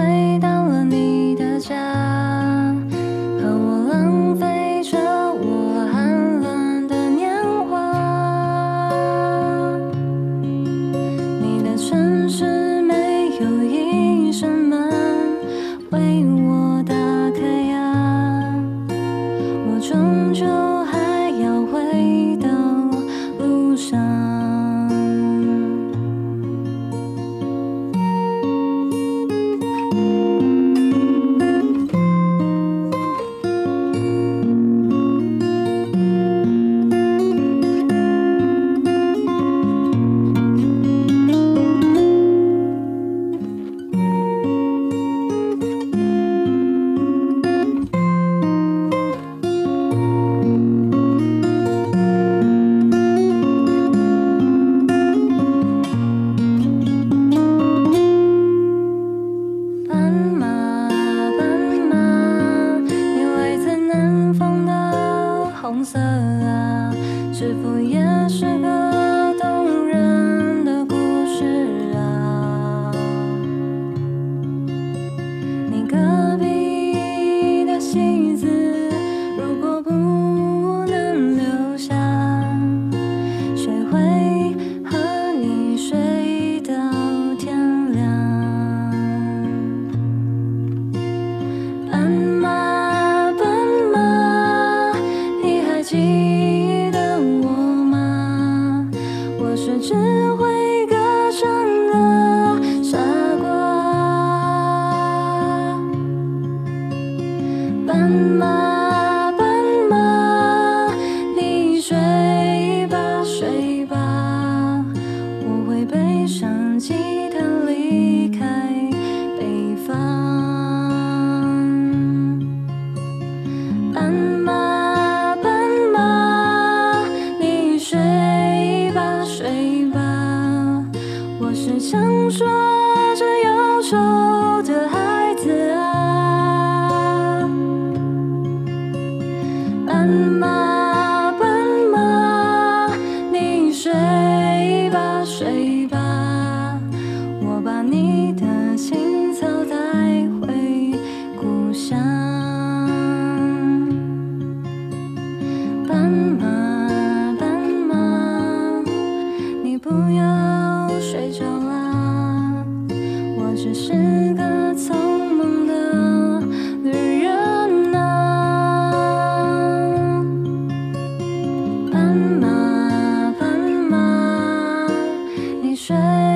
回到记得我吗？我是只会歌唱。我是强说着忧愁的孩子啊。斑马斑马你睡吧睡追